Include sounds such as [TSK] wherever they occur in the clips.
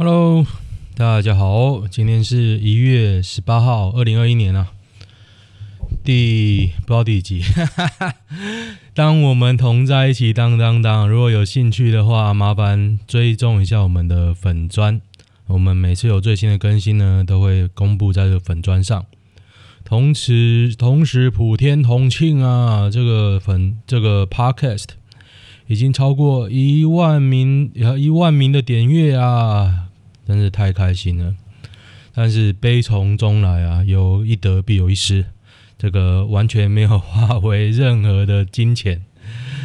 Hello，大家好，今天是一月十八号，二零二一年啊，第不知道第几集。[LAUGHS] 当我们同在一起，当当当。如果有兴趣的话，麻烦追踪一下我们的粉砖。我们每次有最新的更新呢，都会公布在这个粉砖上。同时，同时普天同庆啊，这个粉这个 Podcast 已经超过一万名，一万名的点阅啊！真是太开心了，但是悲从中来啊，有一得必有一失，这个完全没有化为任何的金钱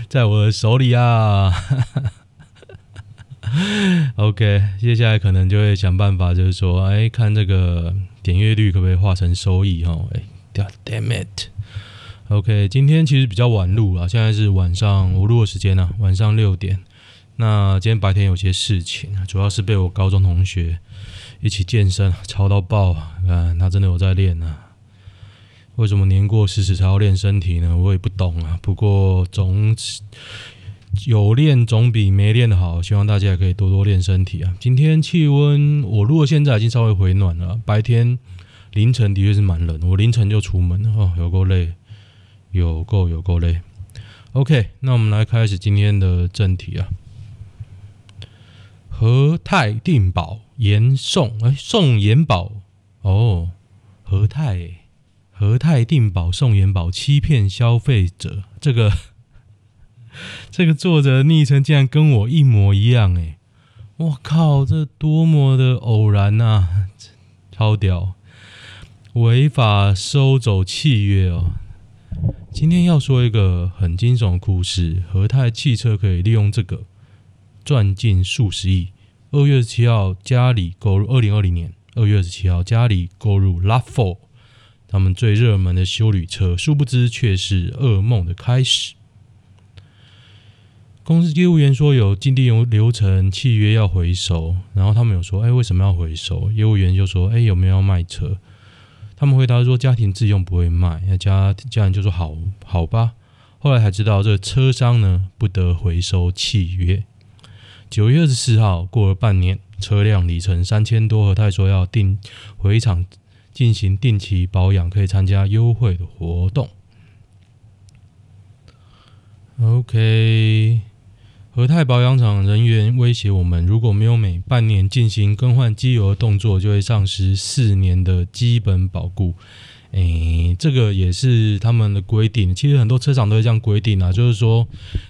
在我的手里啊。[LAUGHS] OK，接下来可能就会想办法，就是说，哎，看这个点阅率可不可以化成收益哈？哎，God damn it。OK，今天其实比较晚录啊，现在是晚上我录的时间呢，晚上六点。那今天白天有些事情，主要是被我高中同学一起健身吵到爆啊！他真的有在练呢。为什么年过四十才要练身体呢？我也不懂啊。不过总有练总比没练好，希望大家也可以多多练身体啊。今天气温，我如果现在已经稍微回暖了，白天凌晨的确是蛮冷，我凌晨就出门了哦，有够累，有够有够累。OK，那我们来开始今天的正题啊。和泰定宝延送，哎、宋，延保哦，和泰和泰定宝宋延保欺骗消费者，这个 [LAUGHS] 这个作者的昵称竟然跟我一模一样哎，我靠，这多么的偶然呐、超屌，违法收走契约哦。今天要说一个很惊悚的故事，和泰汽车可以利用这个。赚进数十亿。二月十七号，家里购入二零二零年二月十七号，家里购入 RAV4，他们最热门的休旅车，殊不知却是噩梦的开始。公司业务员说有既定流程，契约要回收，然后他们有说，哎，为什么要回收？业务员就说，哎，有没有要卖车？他们回答说，家庭自用不会卖。那家家人就说，好，好吧。后来才知道，这个车商呢，不得回收契约。九月二十四号，过了半年，车辆里程三千多，和泰说要定回厂进行定期保养，可以参加优惠的活动。OK，和泰保养厂人员威胁我们，如果没有每半年进行更换机油的动作，就会丧失四年的基本保固。诶、这个也是他们的规定。其实很多车厂都会这样规定啊，就是说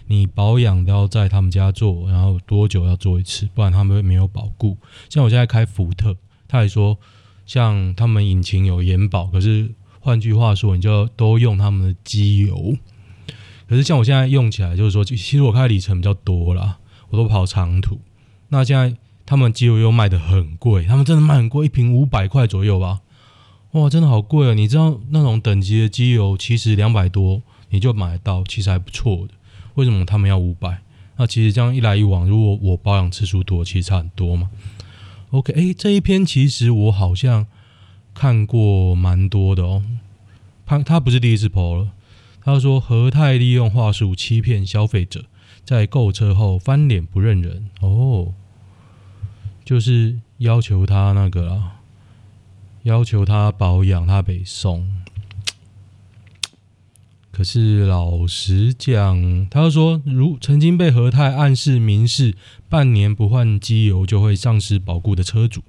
你保养都要在他们家做，然后多久要做一次，不然他们没有保固。像我现在开福特，他也说，像他们引擎有延保，可是换句话说，你就都用他们的机油。可是像我现在用起来，就是说，其实我开里程比较多啦，我都跑长途。那现在他们机油又卖得很贵，他们真的卖很贵，一瓶五百块左右吧。哇，真的好贵啊！你知道那种等级的机油，其实两百多你就买得到，其实还不错的。为什么他们要五百？那其实这样一来一往，如果我保养次数多，其实差很多嘛。OK，哎，这一篇其实我好像看过蛮多的哦。他他不是第一次 po 了，他说和泰利用话术欺骗消费者，在购车后翻脸不认人哦，就是要求他那个啦。要求他保养，他北送。可是老实讲，他又说，如曾经被和泰暗示明示，半年不换机油就会丧失保固的车主，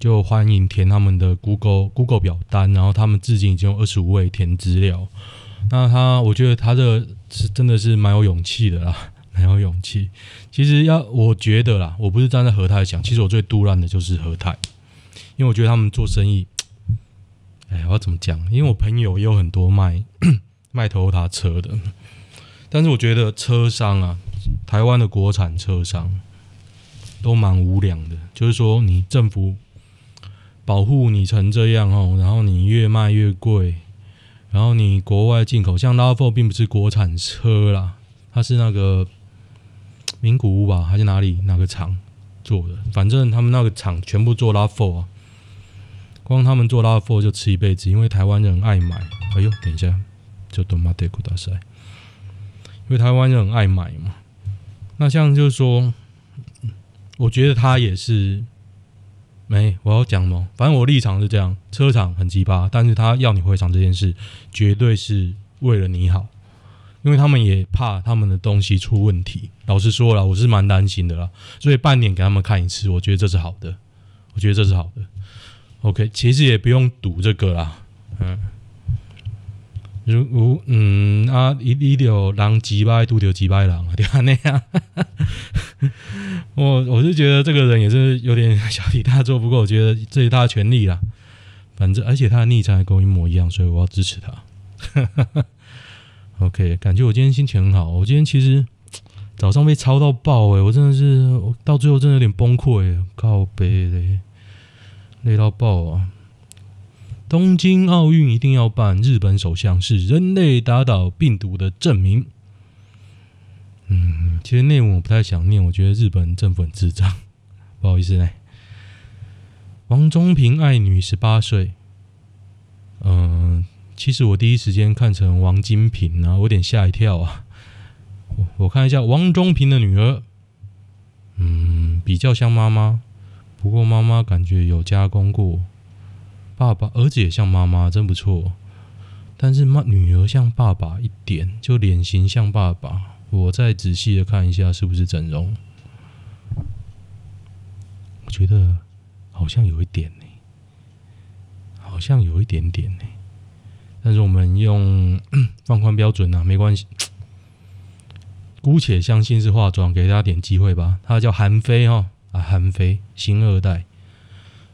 就欢迎填他们的 Google Google 表单。然后他们至今已经有二十五位填资料。那他，我觉得他这是真的是蛮有勇气的啦，[LAUGHS] 蛮有勇气。其实要我觉得啦，我不是站在和泰想，其实我最杜烂的就是和泰。因为我觉得他们做生意，[TSK] 哎，我要怎么讲？因为我朋友也有很多卖 [CLEARS THROAT] 卖头塔车的，但是我觉得车商啊，台湾的国产车商都蛮无良的。就是说，你政府保护你成这样哦，然后你越卖越贵，然后你国外进口，像 RAV4 并不是国产车啦，它是那个 [TSK] 名古屋吧，还是哪里哪个厂做的？反正他们那个厂全部做 RAV4 啊。光他们做拉夫就吃一辈子，因为台湾人爱买。哎呦，等一下，就多马德古大赛，因为台湾人爱买嘛。那像就是说，我觉得他也是没，我要讲嘛，反正我立场是这样，车厂很鸡巴，但是他要你回厂这件事，绝对是为了你好，因为他们也怕他们的东西出问题。老实说了，我是蛮担心的啦，所以半年给他们看一次，我觉得这是好的，我觉得这是好的。OK，其实也不用赌这个啦，嗯。如如嗯啊，一一条狼几百，拄着几百狼啊，[LAUGHS] 对啊那样。[LAUGHS] 我我是觉得这个人也是有点小题大做，不过我觉得这是他的权利啦。反正而且他的昵称还跟我一模一样，所以我要支持他。[LAUGHS] OK，感觉我今天心情很好。我今天其实早上被操到爆诶、我真的是到最后真的有点崩溃、欸，靠北嘞，累到爆啊！东京奥运一定要办，日本首相是人类打倒病毒的证明。嗯，其实内文我不太想念，我觉得日本政府很智障，[LAUGHS] 不好意思嘞。王中平爱女十八岁，嗯，其实我第一时间看成王金平啊，我有点吓一跳啊。我我看一下王中平的女儿，嗯，比较像妈妈，不过妈妈感觉有加工过。爸爸，儿子也像妈妈，真不错。但是妈，女儿像爸爸一点，就脸型像爸爸。我再仔细的看一下，是不是整容？我觉得好像有一点呢，好像有一点点呢。但是我们用 [COUGHS] 放宽标准啊，没关系。姑且相信是化妆，给大家点机会吧。他叫韩非哈啊，韩非，新二代。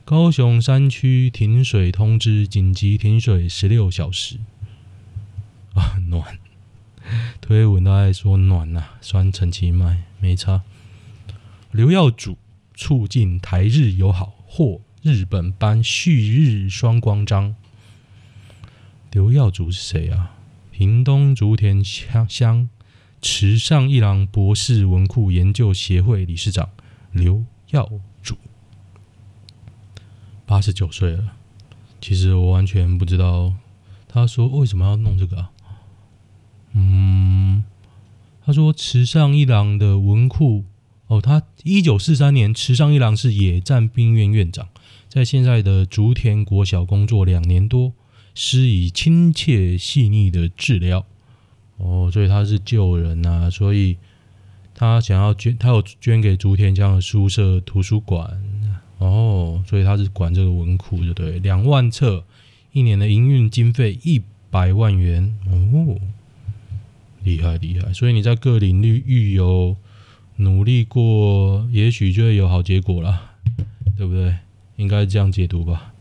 高雄山区停水通知，紧急停水十六小时。啊，暖！推文都爱说暖呐、啊，酸陈其迈没差。刘耀祖促进台日友好，获日本颁旭日双光章。刘耀祖是谁啊？屏东竹田乡乡池上一郎博士文库研究协会理事长刘耀祖。八十九岁了，其实我完全不知道，他说为什么要弄这个啊？嗯，他说池上一郎的文库哦，他一九四三年池上一郎是野战兵院院长，在现在的竹田国小工作两年多，施以亲切细腻的治疗。哦，所以他是救人啊，所以他想要捐，他有捐给竹田江的书社图书馆。哦，所以他是管这个文库，对不对？两万册，一年的营运经费一百万元，哦，厉害厉害！所以你在各领域有努力过，也许就会有好结果了，对不对？应该这样解读吧。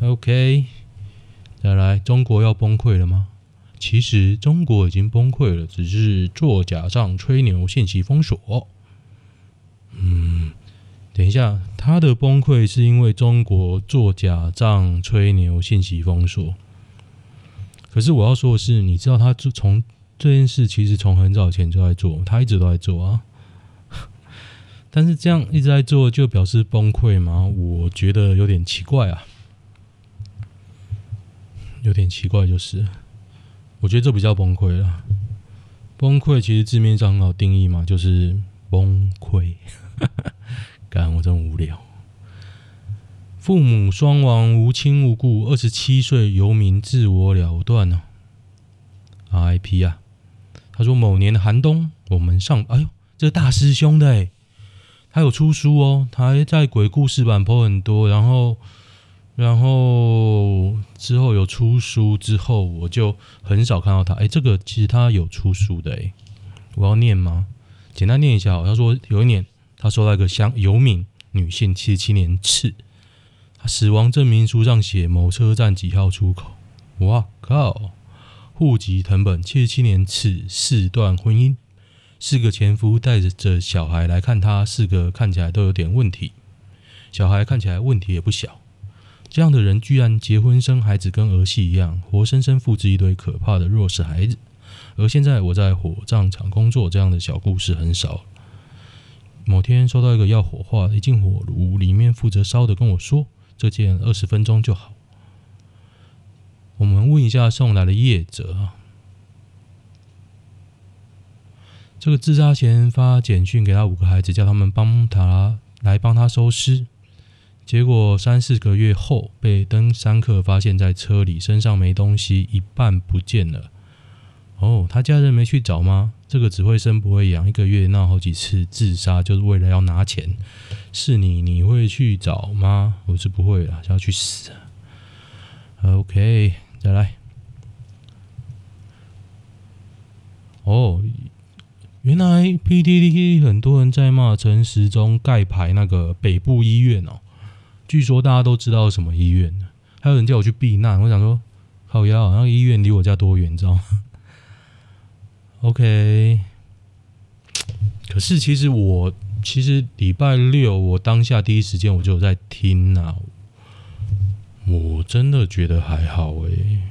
OK，再来，中国要崩溃了吗？其实中国已经崩溃了，只是做假账、吹牛、信息封锁。嗯。等一下，他的崩溃是因为中国做假账、吹牛、信息封锁。可是我要说的是，你知道他从这件事其实从很早前就在做，他一直都在做啊。[LAUGHS] 但是这样一直在做，就表示崩溃吗？我觉得有点奇怪啊，有点奇怪，就是我觉得这比较崩溃了。崩溃其实字面上很好定义嘛，就是崩溃。[LAUGHS] 干，我真无聊。父母双亡，无亲无故，二十七岁游民自我了断呢、啊。R.I.P. 啊，他说某年的寒冬，我们上，哎呦，这大师兄的，他有出书哦，他还在鬼故事版 po 很多，然后，然后之后有出书之后，我就很少看到他。哎，这个其实他有出书的哎，我要念吗？简单念一下哦，他说有一年。他收到一个乡游民女性七十七年次，他死亡证明书上写某车站几号出口。哇靠！户籍藤本七十七年次，四段婚姻，四个前夫带着着小孩来看他，四个看起来都有点问题，小孩看起来问题也不小。这样的人居然结婚生孩子，跟儿戏一样，活生生复制一堆可怕的弱势孩子。而现在我在火葬场工作，这样的小故事很少。某天收到一个要火化，一进火炉里面负责烧的跟我说：“这件二十分钟就好。”我们问一下送来的业者啊，这个自杀前发简讯给他五个孩子，叫他们帮他来帮他收尸。结果三四个月后被登山客发现，在车里，身上没东西，一半不见了。哦，他家人没去找吗？这个只会生不会养，一个月闹好几次自杀，就是为了要拿钱。是你，你会去找吗？我是不会了，就要去死。OK，再来。哦，原来 PTT 很多人在骂陈时中盖牌那个北部医院哦。据说大家都知道什么医院，还有人叫我去避难。我想说，靠呀，那个医院离我家多远，你知道吗？[LAUGHS] OK，可是其实我其实礼拜六我当下第一时间我就有在听啊，我真的觉得还好诶、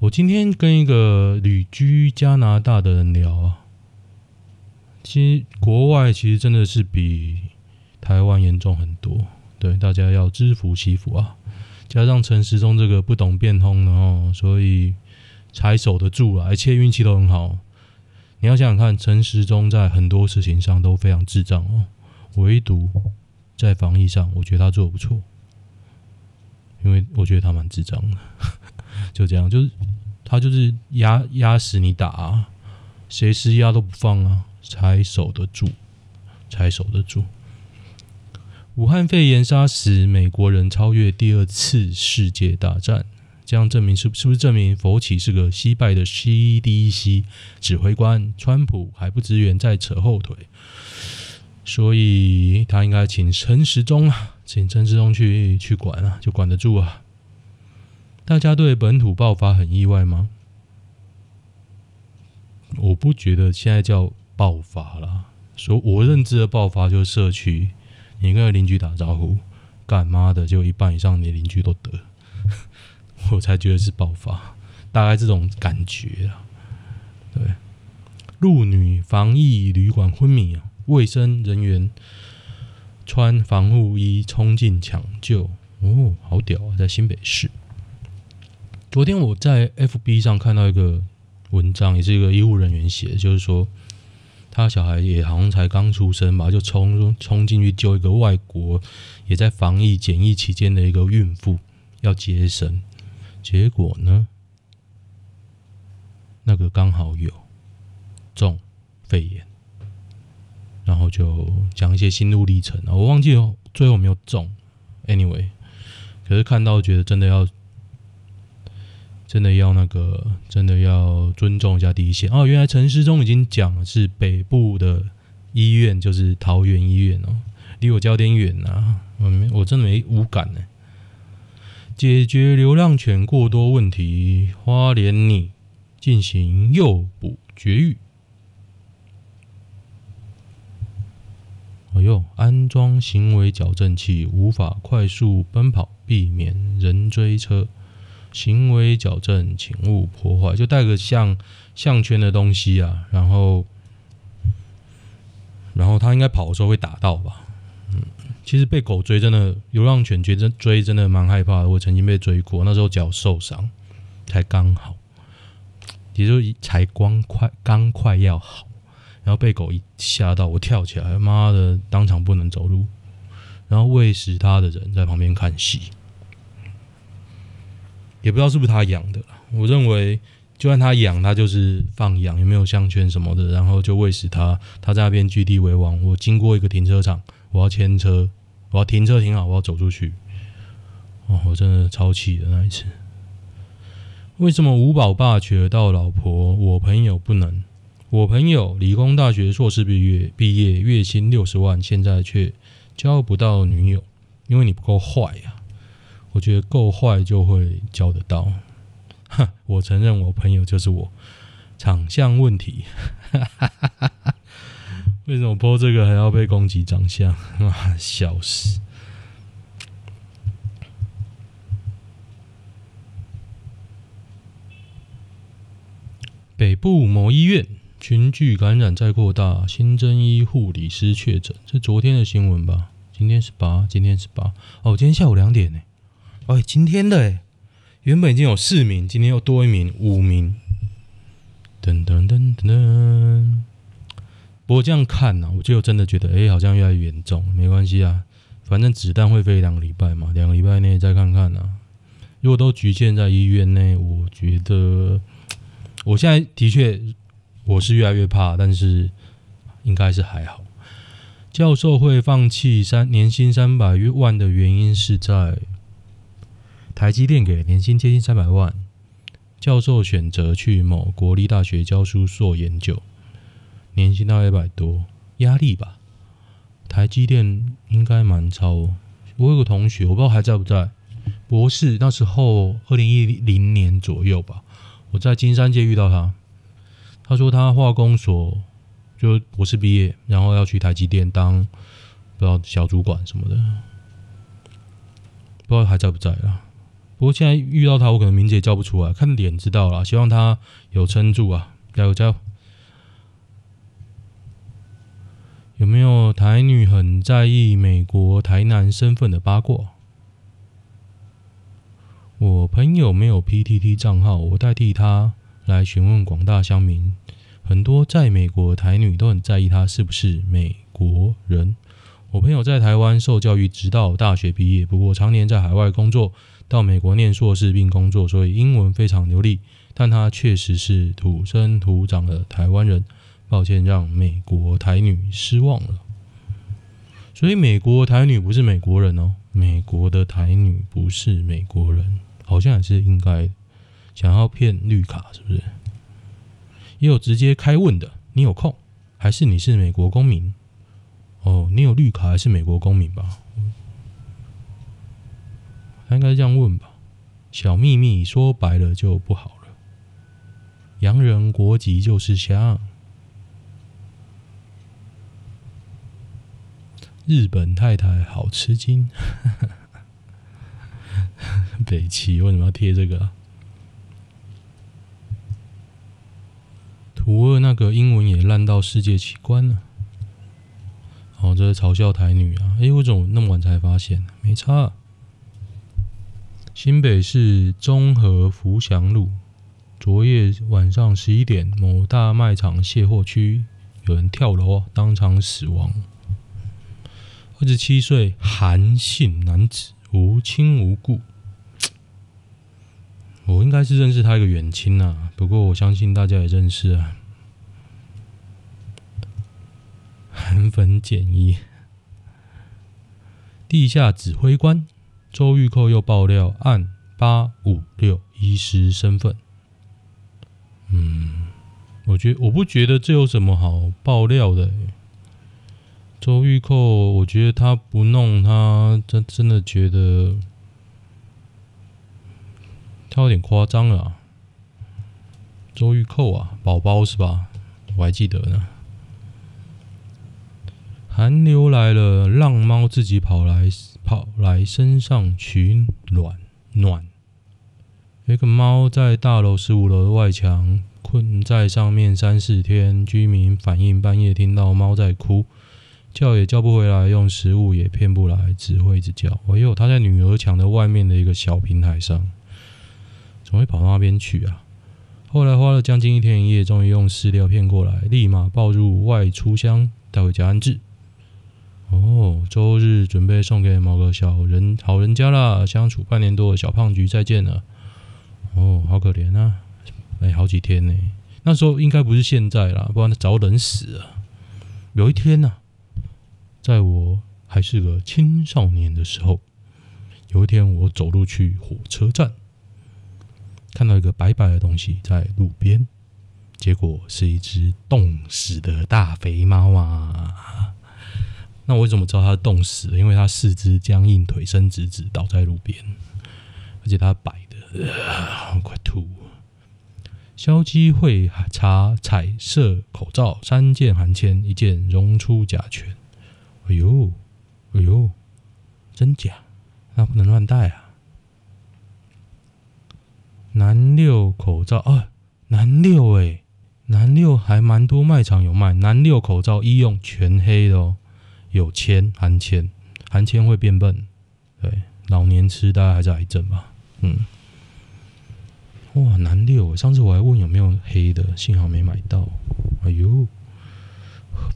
我今天跟一个旅居加拿大的人聊啊，其实国外其实真的是比台湾严重很多，对，大家要知福惜福啊。加上陈时中这个不懂变通的哦，所以。才守得住啊，而且运气都很好。你要想想看，陈时中在很多事情上都非常智障哦，唯独在防疫上，我觉得他做的不错。因为我觉得他蛮智障的，[LAUGHS] 就这样，就是他就是压压死你打啊，谁施压都不放啊，才守得住，才守得住。武汉肺炎杀死美国人，超越第二次世界大战。这样证明是是不是证明佛奇是个惜败的 CDC 指挥官？川普还不支援，在扯后腿，所以他应该请陈时中啊，请陈时中去去管啊，就管得住啊。大家对本土爆发很意外吗？我不觉得现在叫爆发了，说我认知的爆发就是社区，你跟邻居打招呼，干妈的就一半以上你邻居都得。[LAUGHS] 我才觉得是爆发，大概这种感觉啊。对，陆女防疫旅馆昏迷啊，卫生人员穿防护衣冲进抢救，哦，好屌啊！在新北市。昨天我在 FB 上看到一个文章，也是一个医务人员写的，就是说他小孩也好像才刚出生吧，就冲冲进去救一个外国也在防疫检疫期间的一个孕妇，要接生。结果呢？那个刚好有中肺炎，然后就讲一些心路历程。我忘记了最后没有中。Anyway，可是看到觉得真的要，真的要那个，真的要尊重一下第一线。哦，原来陈师中已经讲是北部的医院，就是桃园医院哦，离我家有点远呐。我没，我真的没无感呢。解决流浪犬过多问题，花莲拟进行诱捕绝育。哎呦，安装行为矫正器，无法快速奔跑，避免人追车。行为矫正，请勿破坏。就带个项项圈的东西啊，然后，然后他应该跑的时候会打到吧？嗯。其实被狗追真的，流浪犬觉得追真的蛮害怕的。我曾经被追过，那时候脚受伤，才刚好，也就才刚快刚快要好，然后被狗一吓到，我跳起来，妈的，当场不能走路。然后喂食它的人在旁边看戏，也不知道是不是他养的。我认为，就算他养，他就是放养，也没有项圈什么的，然后就喂食它，它在那边据地为王。我经过一个停车场。我要牵车，我要停车停好，我要走出去。哦，我真的超气的那一次。为什么吴宝爸娶得到老婆，我朋友不能？我朋友理工大学硕士毕业，毕业月薪六十万，现在却交不到女友，因为你不够坏呀。我觉得够坏就会交得到。哼，[LAUGHS] 我承认我朋友就是我，长相问题。哈哈哈哈哈。为什么 po 这个还要被攻击长相？[LAUGHS] 啊，笑死！北部某医院群聚感染再扩大，新增医护理师确诊，是昨天的新闻吧？今天是八，今天是八。哦，今天下午两点呢。哎，今天的哎，原本已经有四名，今天又多一名，五名。噔噔噔噔噔。不过这样看呢、我就真的觉得，哎、好像越来越严重。没关系啊，反正子弹会飞两个礼拜嘛，两个礼拜内再看看啊。如果都局限在医院内，我觉得我现在的确我是越来越怕，但是应该是还好。教授会放弃三年薪三百万的原因是在台积电给年薪接近三百万，教授选择去某国立大学教书做研究，年薪大概一百多，压力吧。台积电应该蛮超。我有个同学，我不知道还在不在。博士那时候，二零一零年左右吧，我在金山街遇到他。他说他化工所就博士毕业，然后要去台积电当不知道小主管什么的，不知道还在不在了。不过现在遇到他，我可能名字也叫不出来，看脸知道了。希望他有撑住啊，加油加油！有没有台女很在意美国台男身份的八卦？我朋友没有 PTT 账号，我代替他来询问广大乡民。很多在美国的台女都很在意他是不是美国人。我朋友在台湾受教育，直到大学毕业，不过常年在海外工作，到美国念硕士并工作，所以英文非常流利。但他确实是土生土长的台湾人。抱歉，让美国台女失望了。所以美国台女不是美国人哦，美国的台女不是美国人。好像也是应该想要骗绿卡，是不是？也有直接开问的，你有空还是你是美国公民？哦，你有绿卡还是美国公民吧？他应该这样问吧？小秘密说白了就不好了。洋人国籍就是香。日本太太好吃惊。[LAUGHS] 北齐为什么要贴这个啊？图二那个英文也烂到世界奇观了。哦，这是嘲笑台女啊！哎，我怎么那么晚才发现？没差。新北市中和福祥路，昨夜晚上十一点，某大卖场卸货区有人跳楼，当场死亡。二十七岁韩姓男子无亲无故。我应该是认识他一个远亲呐，不过我相信大家也认识啊。韩粉简一，地下指挥官周玉蔻又爆料按八五六医师身份。嗯，我觉我不觉得这有什么好爆料的。周玉蔻，我觉得他不弄他，真真的觉得。他有点夸张了啊，周玉蔻啊，宝宝是吧？我还记得呢。寒流来了，让猫自己跑来跑来身上取暖暖。一个猫在大楼十五楼的外墙困在上面三四天，居民反映半夜听到猫在哭，叫也叫不回来，用食物也骗不来，只会一直叫。哎呦，它在女儿墙的外面的一个小平台上。怎么会跑到那边去啊？后来花了将近一天一夜，终于用饲料骗过来，立马抱入外出箱带回家安置。哦，周日准备送给某个小人好人家啦，相处半年多的小胖橘再见了。哦，好可怜啊！哎，好几天呢，那时候应该不是现在啦，不然他早冷死了。有一天呢、啊，在我还是个青少年的时候，有一天我走路去火车站。看到一个白白的东西在路边，结果是一只冻死的大肥猫啊！那我为什么知道它冻死了？因为它四肢僵硬，腿伸直直倒在路边，而且它白的，呃、快吐！消基会查彩色口罩三件含铅，一件溶出甲醛。哎呦，哎呦，真假？那不能乱戴啊！南六口罩啊，南六哎，南六还蛮多卖场有卖。南六口罩医用全黑的哦，有铅含铅，含铅会变笨，对，老年痴呆还是癌症吧？嗯，哇，难六，上次我还问有没有黑的，幸好没买到。哎呦，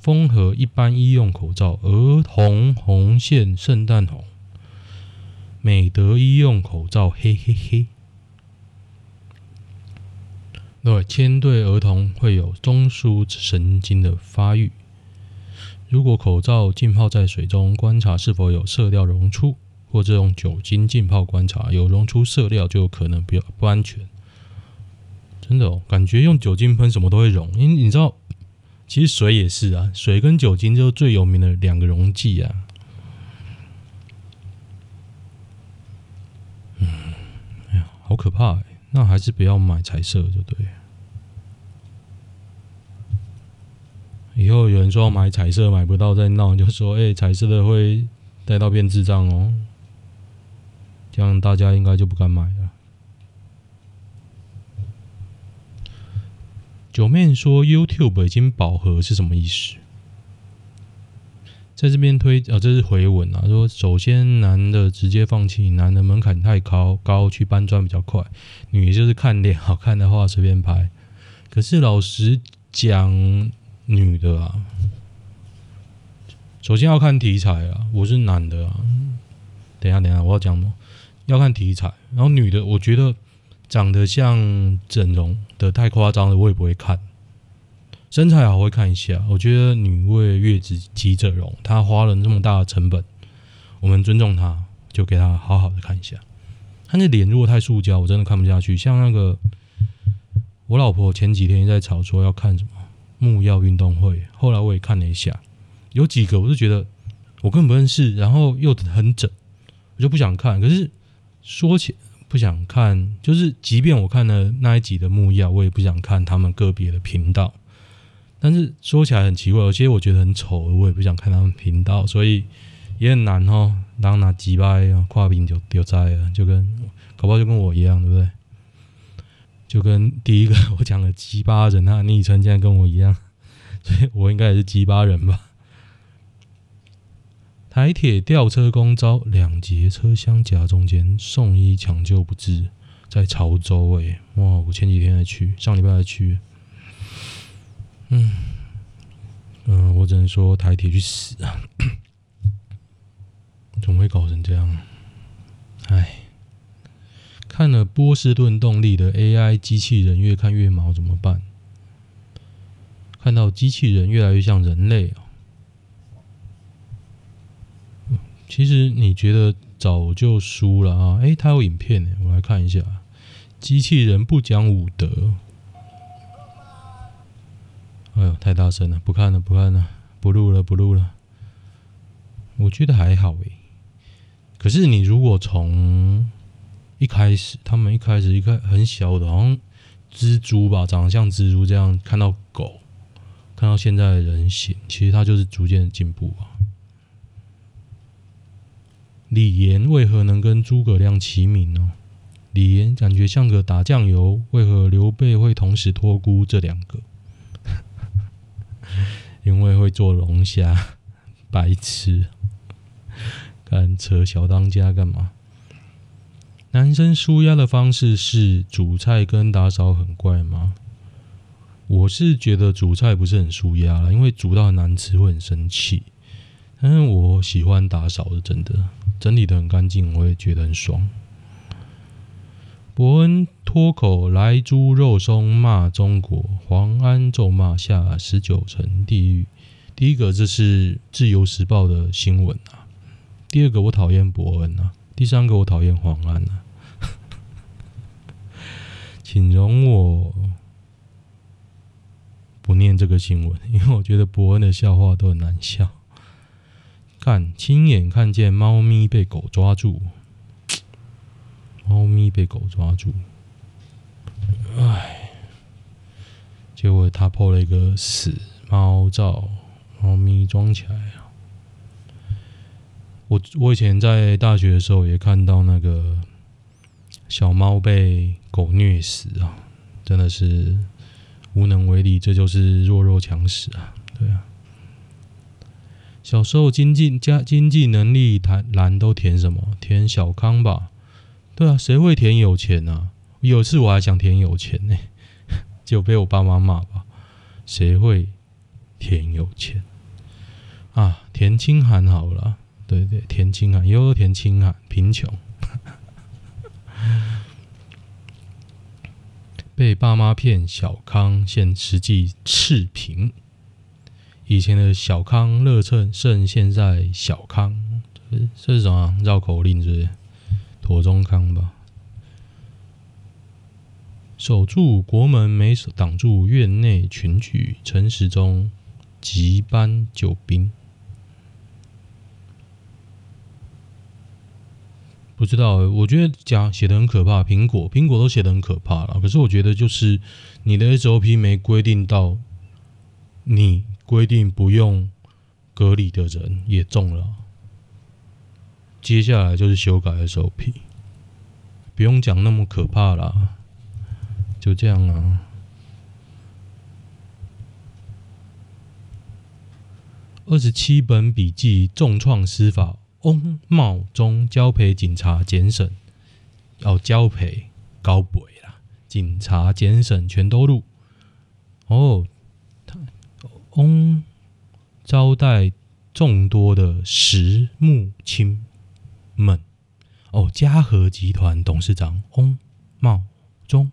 丰和一般医用口罩，儿童红线圣诞红，美德医用口罩，嘿嘿嘿。对，铅对儿童会有中枢神经的发育。如果口罩浸泡在水中，观察是否有色料溶出，或者用酒精浸泡观察，有溶出色料就有可能比较不安全。真的哦，感觉用酒精喷什么都会溶，因为你知道，其实水也是啊，水跟酒精就是最有名的两个溶剂啊。嗯，哎呀，好可怕哎。那还是不要买彩色，就对。以后有人说要买彩色买不到再闹，就说：“哎、彩色的会带到变智障哦。”这样大家应该就不敢买了。九妹说：“YouTube 已经饱和是什么意思？”在这边推啊，这是回文啊，说首先男的直接放弃，男的门槛太高，高去搬砖比较快，女就是看脸好看的话随便拍。可是老实讲，女的啊，首先要看题材啊，我是男的啊。等一下，等一下，我要讲什么？要看题材。然后女的，我觉得长得像整容的太夸张了，我也不会看。身材好会看一下，我觉得女为悦己者者容，她花了那么大的成本，我们尊重她，就给她好好的看一下。她那脸如果太塑胶，我真的看不下去。像那个我老婆前几天在吵说要看什么木曜运动会，后来我也看了一下，有几个我是觉得我根本不认识，然后又很整，我就不想看。可是说起不想看，就是即便我看了那一集的木曜，我也不想看他们个别的频道。但是说起来很奇怪，有些我觉得很丑，我也不想看他们频道，所以也很难哦。当拿几百跨屏就丢灾了，就跟搞不好就跟我一样，对不对？就跟第一个我讲的鸡巴人，他的昵称现在跟我一样，[LAUGHS] 所以我应该也是鸡巴人吧？台铁吊车工遭两节车厢夹中间，送医抢救不治，在潮州诶、哇！我前几天还去，上礼拜还去。嗯，嗯、我只能说台铁去死啊！[COUGHS] 怎么会搞成这样？哎，看了波士顿动力的 AI 机器人，越看越毛，怎么办？看到机器人越来越像人类哦。其实你觉得早就输了啊？哎，他有影片呢，我来看一下。机器人不讲武德。哎呦，太大声了，不看了，不看了，不录了，不录了。我觉得还好诶。可是你如果从一开始，他们一开始一个很小的，好像蜘蛛吧，长得像蜘蛛这样，看到狗，看到现在的人形，其实它就是逐渐的进步啊。李严为何能跟诸葛亮齐名呢？李严感觉像个打酱油，为何刘备会同时托孤这两个？[LAUGHS] 因为会做龙虾，白痴，干扯小当家干嘛？男生纾压的方式是煮菜跟打扫很怪吗？我是觉得煮菜不是很舒压了，因为煮到难吃会很生气。但是我喜欢打扫是，真的整理得很干净，我也觉得很爽。伯恩脱口来猪肉松骂中国，黄安咒骂下十九层地狱。第一个这是自由时报的新闻啊，第二个我讨厌伯恩啊，第三个我讨厌黄安啊。请容我不念这个新闻，[LAUGHS] 因为我觉得伯恩的笑话都很难笑。看，亲眼看见猫咪被狗抓住。猫咪被狗抓住，唉，结果他破了一个死猫照，猫咪装起来啊。我我以前在大学的时候也看到那个小猫被狗虐死啊，真的是无能为力，这就是弱肉强食啊，对啊。小时候经济加经济能力谈栏都填什么？填小康吧。对啊，谁会填有钱呢、啊？有次我还想填有钱呢，[LAUGHS] 就被我爸妈骂吧。谁会填有钱啊，田清寒好了，对对，田清寒，又田清寒，贫穷，被爸妈骗小康，现实际赤贫。以前的小康乐趁胜，现在小康，这是什么绕口令？是不是？妥中康吧。守住国门，没挡住院内群聚，陈时中急搬救兵。不知道，我觉得讲写的很可怕。苹果，苹果都写的很可怕了。可是我觉得，就是你的 SOP 没规定到你。规定不用隔离的人也中了，接下来就是修改 SOP，不用讲那么可怕啦，就这样啊。二十七本笔记重创司法，翁茂忠交陪警察检审，要交陪高北啦，警察检审全都录哦。翁招待众多的实木亲们哦，嘉禾集团董事长翁茂忠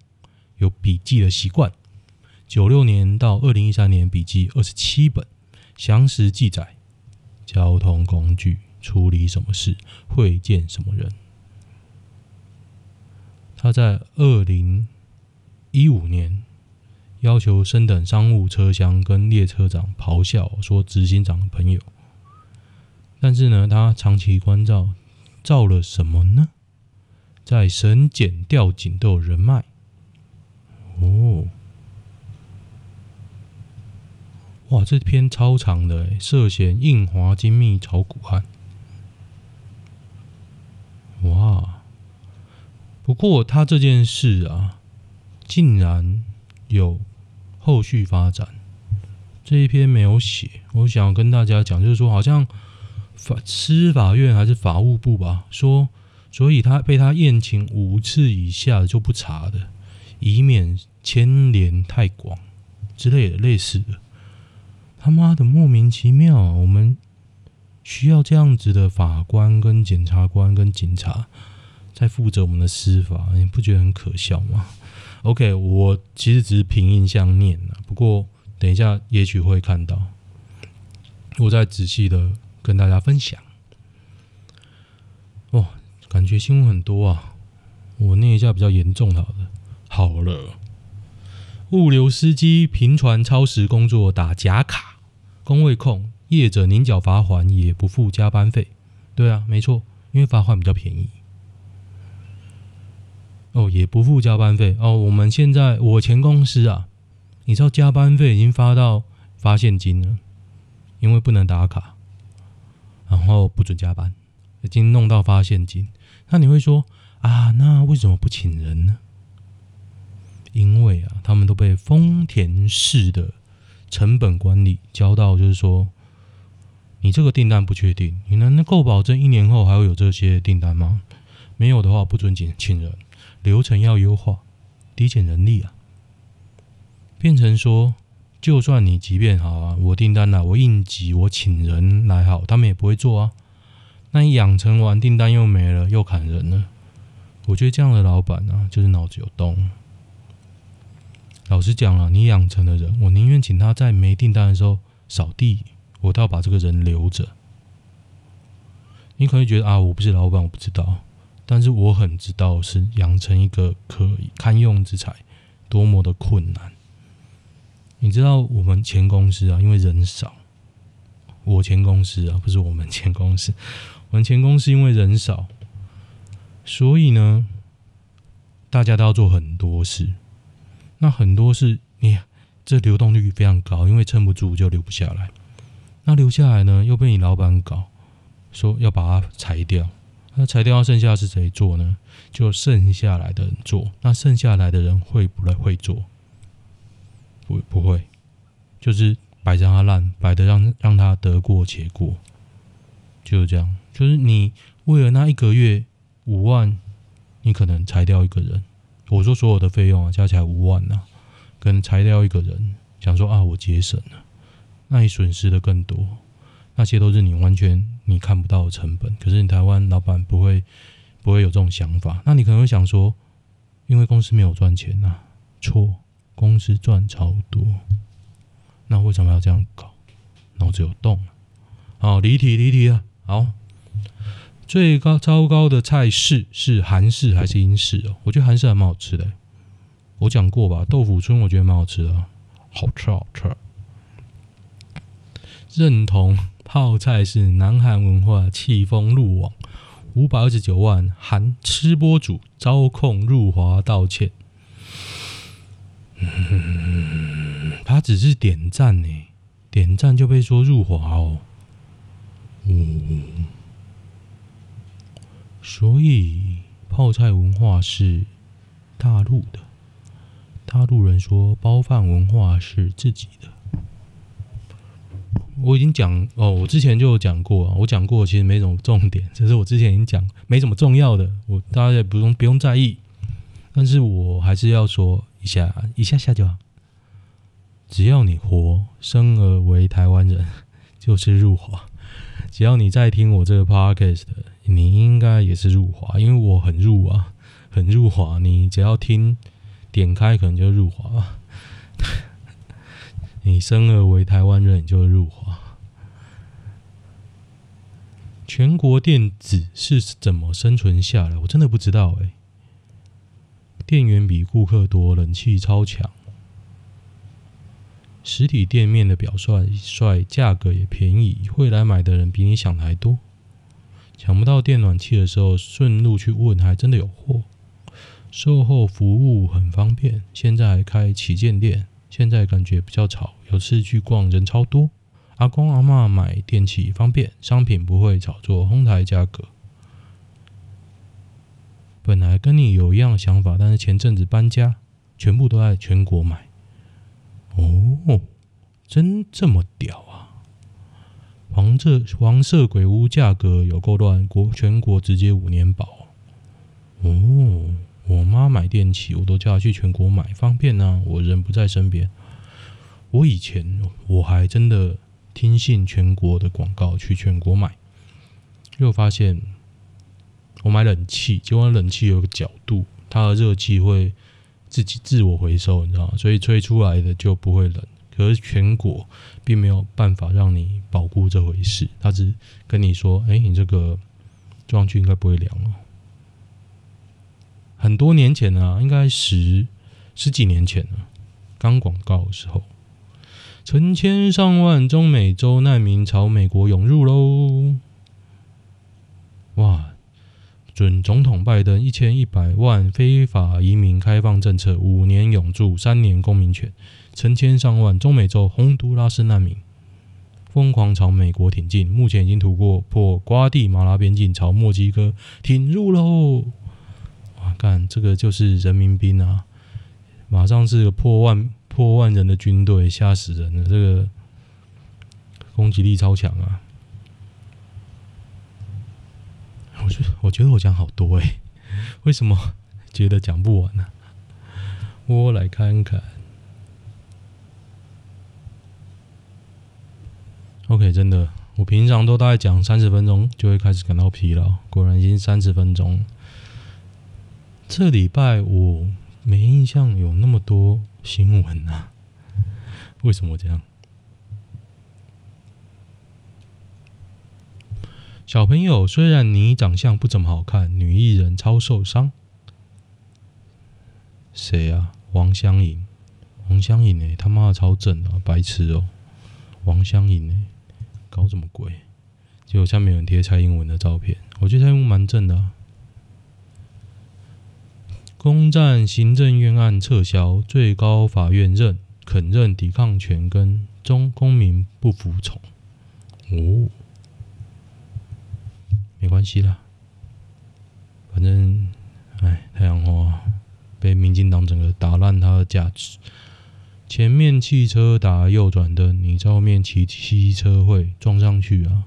有笔记的习惯。九六年到二零一三年，笔记二十七本，详实记载交通工具处理什么事，会见什么人。他在二零一五年。要求升等商务车厢，跟列车长咆哮说：“执行长的朋友。”但是呢，他长期关照，照了什么呢？在省检调警都有人脉。哦，哇，这篇超长的，涉嫌印华精密炒股案。哇，不过他这件事啊，竟然有。后续发展这一篇没有写，我想跟大家讲，就是说，好像法司法院还是法务部吧，说，所以他被他宴请五次以下就不查的，以免牵连太广之类的类似的。他妈的莫名其妙啊！我们需要这样子的法官、跟检察官、跟警察在负责我们的司法，你不觉得很可笑吗？OK，我其实只是凭印象念了，不过等一下也许会看到，我再仔细的跟大家分享。哇，感觉新闻很多啊！我念一下比较严重，好的。好了，物流司机频传超时工作打假卡，工位控，业者宁缴罚锾也不付加班费。对啊，没错，因为罚锾比较便宜。哦，也不付加班费哦。我们现在我前公司啊，你知道加班费已经发到发现金了，因为不能打卡，然后不准加班，已经弄到发现金。那你会说啊，那为什么不请人呢？因为啊，他们都被丰田式的成本管理教到，就是说，你这个订单不确定，你能够保证一年后还会有这些订单吗？没有的话，不准请请人。流程要优化，抵减人力啊，变成说，就算你即便好啊，我订单了，我应急，我请人来好，他们也不会做啊。那你养成完订单又没了，又砍人了。我觉得这样的老板啊，就是脑子有洞。老实讲啊，你养成的人，我宁愿请他在没订单的时候扫地，我倒要把这个人留着。你可能觉得啊，我不是老板，我不知道。但是我很知道，是养成一个可以堪用之才，多么的困难。你知道我们前公司啊，因为人少，我前公司啊，不是我们前公司，我们前公司因为人少，所以呢，大家都要做很多事。那很多事，你这流动率非常高，因为撑不住就留不下来。那留下来呢，又被你老板搞，说要把它裁掉。那裁掉，剩下是谁做呢？就剩下来的人做。那剩下来的人会不会会做？不，不会，就是摆着他烂，摆的让让他得过且过，就是这样。就是你为了那一个月五万，你可能裁掉一个人。我说所有的费用啊，加起来五万呐，可能裁掉一个人，想说啊，我节省了。那你损失的更多。那些都是你完全你看不到的成本。可是你台湾老板不会不会有这种想法。那你可能会想说，因为公司没有赚钱呐？错，公司赚超多。那为什么要这样搞？脑子有洞。好，离题离题啊。好，最高糟糕的菜式是韩式还是英式哦？我觉得韩式还蛮好吃的。我讲过吧，豆腐村我觉得蛮好吃的，好吃好吃。认同泡菜是南韩文化，气风入网，五百二十九万韩吃播主遭控入华道歉。[LAUGHS] 他只是点赞呢，点赞就被说入华哦。嗯，所以泡菜文化是大陆的。大陆人说包饭文化是自己的。我已经讲哦，我之前就有讲过啊，我讲过其实没什么重点，只是我之前已经讲没什么重要的，我大家也不用不用在意，但是我还是要说一下，一下下就好。只要你活，生而为台湾人，[LAUGHS] 就是入华。只要你在听我这个 podcast，你应该也是入华，因为我很入啊，很入华。你只要听，点开可能就入华了。[LAUGHS] 你生而为台湾人，你就入华。全国电子是怎么生存下来？我真的不知道哎、店员比顾客多，人气超强，实体店面的表率帅，价格也便宜，会来买的人比你想的还多。抢不到电暖气的时候，顺路去问，还真的有货。售后服务很方便，现在还开旗舰店。现在感觉比较吵，有次去逛人超多。阿公阿妈买电器方便，商品不会炒作，哄抬价格。本来跟你有一样想法，但是前阵子搬家，全部都在全国买。哦，真这么屌啊！黄色黄色鬼屋价格有够乱，国全国直接五年保。哦。我妈买电器，我都叫她去全国买，方便呢、啊。我人不在身边。我以前我还真的听信全国的广告去全国买，又发现我买冷气，结果冷气有个角度，它的热气会自己自我回收，你知道吗？所以吹出来的就不会冷。可是全国并没有办法让你保护这回事，他只跟你说：“哎、你这个装具应该不会凉哦。”很多年前啊，应该十十几年前了，刚广告的时候，成千上万中美洲难民朝美国涌入喽！哇，准总统拜登一千一百万非法移民开放政策，五年永驻，三年公民权，成千上万中美洲洪都拉斯难民疯狂朝美国挺进，目前已经突破破瓜地马拉边境，朝墨西哥挺入喽！哇看，这个就是人民兵啊！马上是破万破万人的军队，吓死人了！这个攻击力超强啊！我觉我觉得我讲好多哎，为什么觉得讲不完呢？我来看看。OK，真的，我平常都大概讲三十分钟就会开始感到疲劳，果然已经三十分钟。这礼拜我没印象有那么多新闻啊，为什么这样？小朋友，虽然你长相不怎么好看，女艺人超受伤。谁啊？王香莹，王香莹哎，他妈的超正啊，白痴哦！王香莹哎，搞什么鬼？结果下面有人贴蔡英文的照片，我觉得蔡英文蛮正的啊。公战行政院案撤销，最高法院认肯认抵抗权跟中公民不服从。哦，没关系啦，反正，哎，太阳花被民进党整个打烂它的价值。前面汽车打右转灯，你在后面骑机车会撞上去啊？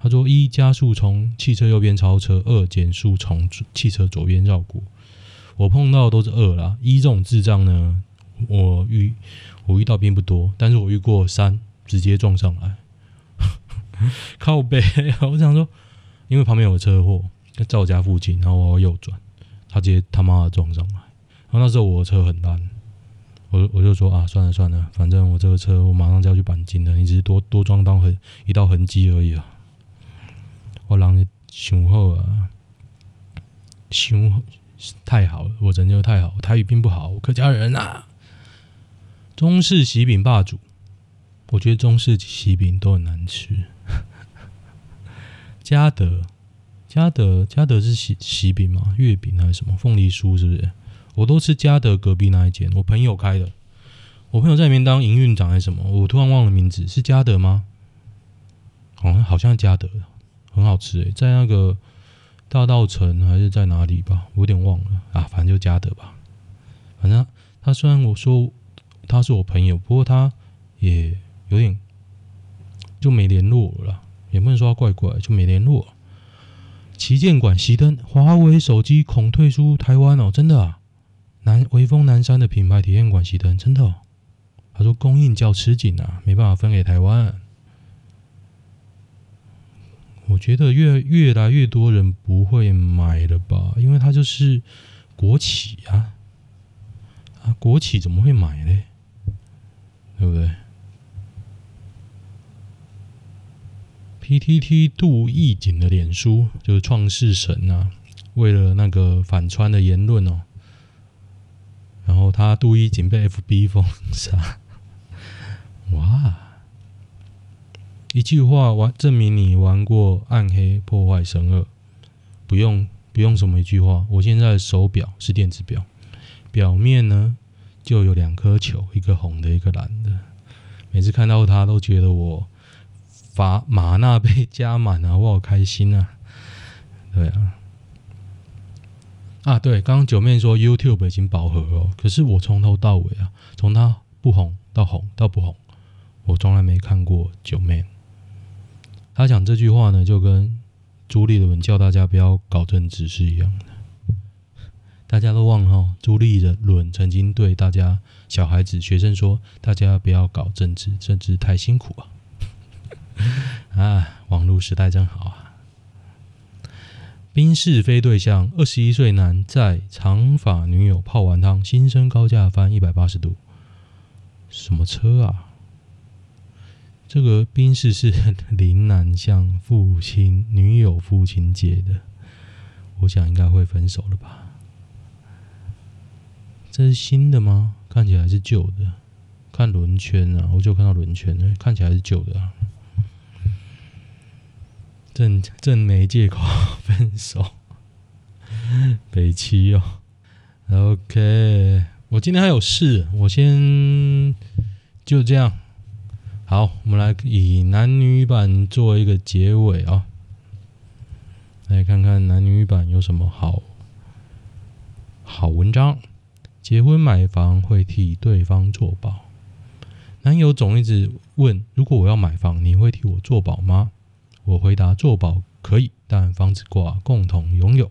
他说：一加速从汽车右边超车，二减速从汽车左边绕过。我碰到的都是二啦，一这种智障呢，我遇我遇到并不多，但是我遇过三直接撞上来，[LAUGHS] 靠北！我想说，因为旁边有车祸在我家附近，然后我要右转，他直接他妈的撞上来。然后那时候我的车很烂，我我就说啊，算了算了，反正我这个车我马上就要去钣金了，你只是多多装到痕一道痕迹而已啊。我让人想好啊，想太好了，我人就太好，台语并不好，我客家人啊。中式喜饼霸主，我觉得中式喜饼都很难吃。[LAUGHS] 嘉德，嘉德，嘉德是喜喜饼吗？月饼还是什么？凤梨酥是不是？我都吃嘉德隔壁那一间，我朋友开的。我朋友在里面当营运长还是什么？我突然忘了名字，是嘉德吗？哦，好像嘉德，很好吃诶，在那个大稻城还是在哪里吧？我有点忘了啊，反正就嘉德吧。反正他虽然我说他是我朋友，不过他也有点就没联络了，也不能说他怪怪，就没联络。旗舰馆熄灯，华为手机恐退出台湾哦，真的啊。南微风南山的品牌体验馆熄灯，真的、哦。他说供应较吃紧啊，没办法分给台湾。我觉得越越来越多人不会买了吧，因为它就是国企啊，啊，国企怎么会买呢？对不对？PTT 杜义景的脸书就是创世神啊，为了那个反川的言论哦。然后他杜一景被 FB 封杀，哇！一句话完证明你玩过暗黑破坏神二，不用不用什么一句话。我现在手表是电子表，表面呢就有两颗球，一个红的，一个蓝的。每次看到它，都觉得我法玛纳被加满啊，我好开心啊！对啊。啊，对，刚刚九妹说 YouTube 已经饱和了，可是我从头到尾啊，从它不红到红到不红，我从来没看过九妹。他讲这句话呢，就跟朱立伦叫大家不要搞政治是一样的。大家都忘了哦，朱立伦曾经对大家小孩子学生说：“大家不要搞政治，政治太辛苦啊！”啊，网络时代真好啊！宾士非对象，二十一岁男在长发女友泡完汤，新生高架翻一百八十度。什么车啊？这个宾士是林南向父亲女友父亲借的，我想应该会分手了吧？这是新的吗？看起来是旧的。看轮圈啊，我就看到轮圈，看起来是旧的啊。正正没借口分手，北七哦。OK，我今天还有事，我先就这样。好，我们来以男女版做一个结尾啊。来看看男女版有什么好好文章。结婚买房会替对方做保，男友总一直问：如果我要买房，你会替我做保吗？我回答做保可以，但房子挂共同拥有。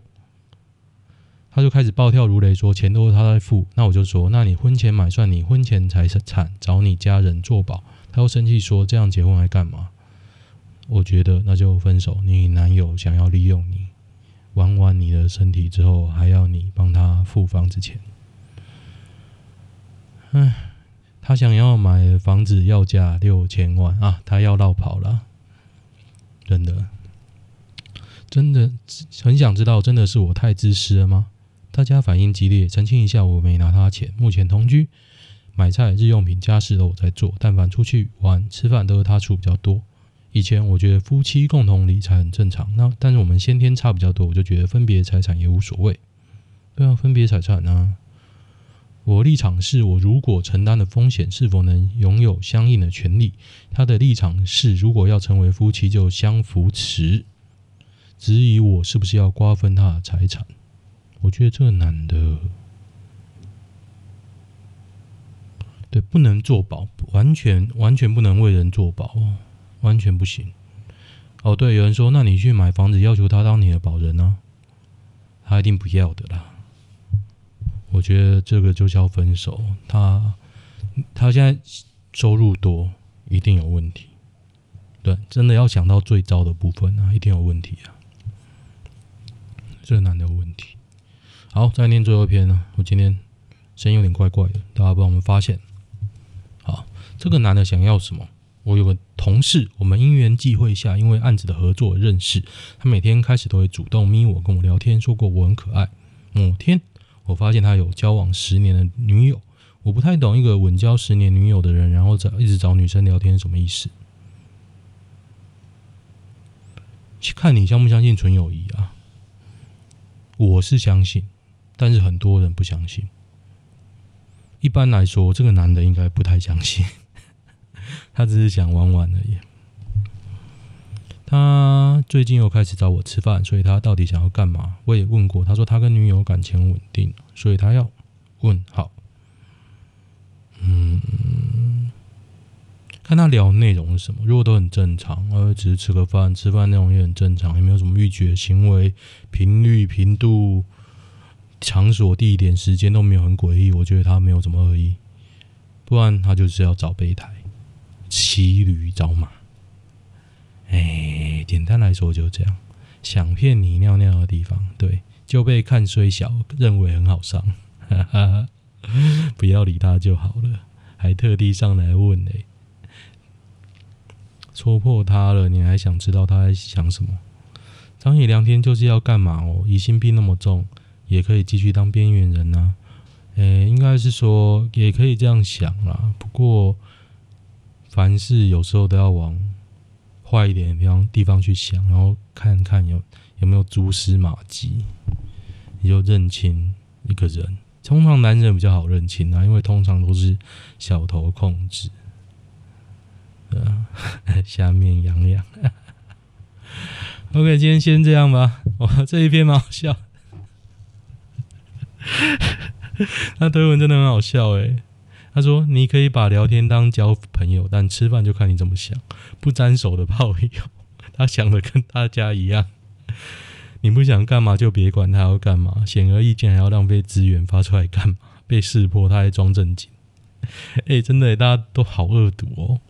他就开始暴跳如雷，说钱都是他在付。那我就说，那你婚前买算你婚前财产，找你家人做保。他又生气说，这样结婚还干嘛？我觉得那就分手。你男友想要利用你，玩完你的身体之后，还要你帮他付房子钱。唉，他想要买房子要价六千万啊，他要绕跑了。真的，真的很想知道，真的是我太自私了吗？大家反应激烈，澄清一下，我没拿他钱。目前同居、买菜、日用品、家事都我在做，但凡出去玩、吃饭都是他出比较多。以前我觉得夫妻共同理财很正常，那但是我们先天差比较多，我就觉得分别财产也无所谓。对啊，分别财产呢？我立场是我如果承担的风险是否能拥有相应的权利？他的立场是如果要成为夫妻就相扶持，质疑我是不是要瓜分他的财产？我觉得这个男的，对，不能做保，完全完全不能为人做保哦，完全不行。哦，对，有人说，那你去买房子要求他当你的保人呢？他一定不要的啦。我觉得这个就叫分手。他他现在收入多，一定有问题。对，真的要想到最糟的部分啊，一定有问题啊。这个男的有问题。好，再念最后一篇呢。我今天声音有点怪怪的，大家帮我们发现。这个男的想要什么？我有个同事，我们因缘际会下，因为案子的合作认识。他每天开始都会主动咪我，跟我聊天，说过我很可爱。某天，我发现他有交往十年的女友。我不太懂一个稳交十年女友的人，然后找一直找女生聊天，什么意思？看你相不相信纯友谊啊？我是相信，但是很多人不相信。一般来说，这个男的应该不太相信。他只是想玩玩而已。他最近又开始找我吃饭，所以他到底想要干嘛？我也问过，他说他跟女友感情稳定，所以他要问好。嗯，看他聊内容是什么。如果都很正常，呃，只是吃个饭，吃饭内容也很正常，也没有什么欲绝行为，频率、频度、场所、地点、时间都没有很诡异，我觉得他没有什么恶意。不然他就是要找备胎。骑驴找马，哎，简单来说就这样。想骗你尿尿的地方，对，就被看衰小，认为很好上，[LAUGHS] 不要理他就好了，还特地上来问呢，戳破他了，你还想知道他在想什么？张野良天就是要干嘛哦？疑心病那么重，也可以继续当边缘人呐、啊。哎，应该是说也可以这样想啦，不过。凡事有时候都要往坏一点的地方地方去想，然后看看有有没有蛛丝马迹，你就认清一个人。通常男人比较好认清啊，因为通常都是小头控制，[LAUGHS] 下面痒痒。OK，今天先这样吧。哇，这一篇蛮好笑，[LAUGHS] 那推文真的很好笑诶。他说：“你可以把聊天当交朋友，但吃饭就看你怎么想。不沾手的炮友，他想的跟大家一样。你不想干嘛就别管他要干嘛，显而易见还要浪费资源发出来干嘛？被识破他还装正经。哎，真的，大家都好恶毒哦。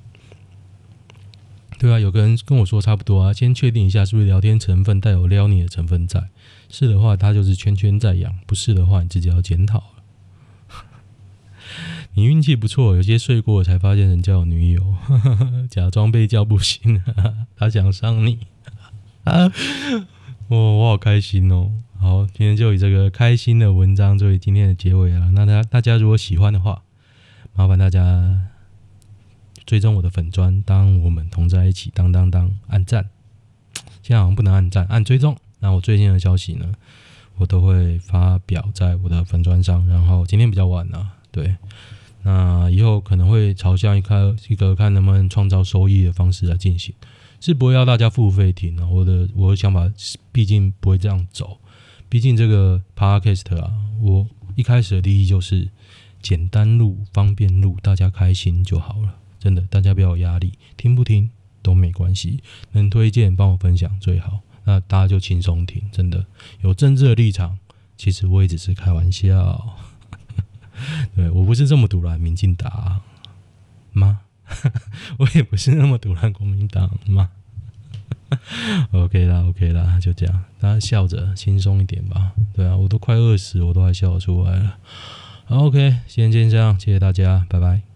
对啊，有个人跟我说差不多啊，先确定一下是不是聊天成分带有撩你的成分在。是的话，他就是圈圈在养；不是的话，你自己要检讨。”你运气不错，有些睡过才发现人家有女友，[LAUGHS] 假装被叫不醒，[LAUGHS] 他想上你，[LAUGHS] 啊，我我好开心哦！好，今天就以这个开心的文章作为今天的结尾啊。那大家大家如果喜欢的话，麻烦大家追踪我的粉砖，当我们同在一起，当当当，按赞。现在好像不能按赞，按追踪。那我最近的消息呢，我都会发表在我的粉砖上。然后今天比较晚了，对。那以后可能会朝向一个一个看能不能创造收益的方式来进行，是不会要大家付费听啊。我的我的想法毕竟不会这样走，毕竟这个 podcast 啊，我一开始的第一就是简单录、方便录，大家开心就好了。真的，大家不要有压力，听不听都没关系，能推荐帮我分享最好。那大家就轻松听，真的有政治的立场，其实我也只是开玩笑。[LAUGHS] 对，我不是这么独揽民进党吗？[LAUGHS] 我也不是那么独揽国民党吗？[LAUGHS] OK 啦，OK 啦，就这样，大家笑着轻松一点吧。对啊，我都快饿死，我都还笑出来了。好，OK，先先这样，谢谢大家，拜拜。